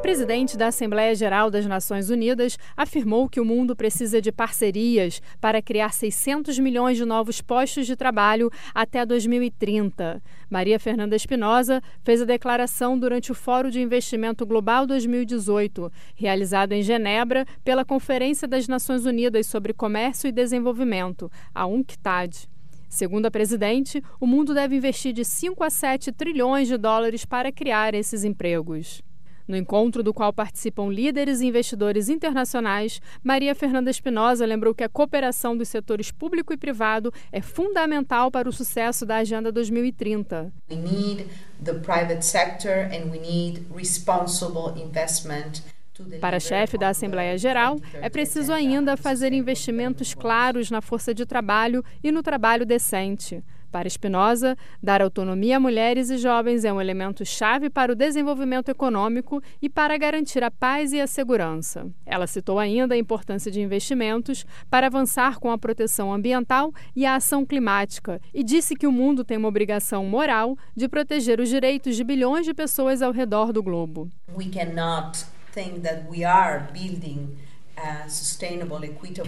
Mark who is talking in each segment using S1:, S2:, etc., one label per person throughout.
S1: A presidente da Assembleia Geral das Nações Unidas afirmou que o mundo precisa de parcerias para criar 600 milhões de novos postos de trabalho até 2030. Maria Fernanda Espinosa fez a declaração durante o Fórum de Investimento Global 2018, realizado em Genebra pela Conferência das Nações Unidas sobre Comércio e Desenvolvimento, a UNCTAD. Segundo a presidente, o mundo deve investir de 5 a 7 trilhões de dólares para criar esses empregos. No encontro do qual participam líderes e investidores internacionais, Maria Fernanda Espinosa lembrou que a cooperação dos setores público e privado é fundamental para o sucesso da Agenda 2030. We need the private sector and we need responsible investment para a chefe da Assembleia Geral, é preciso ainda fazer investimentos claros na força de trabalho e no trabalho decente. Para Espinosa, dar autonomia a mulheres e jovens é um elemento chave para o desenvolvimento econômico e para garantir a paz e a segurança. Ela citou ainda a importância de investimentos para avançar com a proteção ambiental e a ação climática e disse que o mundo tem uma obrigação moral de proteger os direitos de bilhões de pessoas ao redor do globo. We cannot think that we are building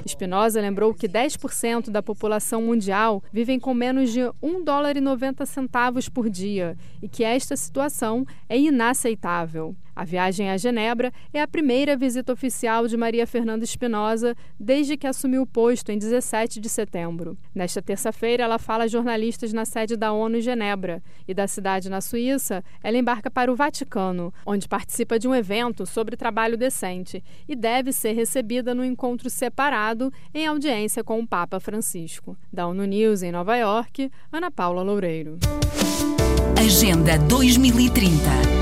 S1: Espinosa lembrou que 10% da população mundial vivem com menos de 1 dólar e 90 centavos por dia e que esta situação é inaceitável. A viagem a Genebra é a primeira visita oficial de Maria Fernanda Espinosa desde que assumiu o posto em 17 de setembro. Nesta terça-feira, ela fala a jornalistas na sede da ONU em Genebra e da cidade na Suíça, ela embarca para o Vaticano, onde participa de um evento sobre trabalho decente e deve ser recebida no encontro separado em audiência com o Papa Francisco. Da ONU News em Nova York, Ana Paula Loureiro.
S2: Agenda 2030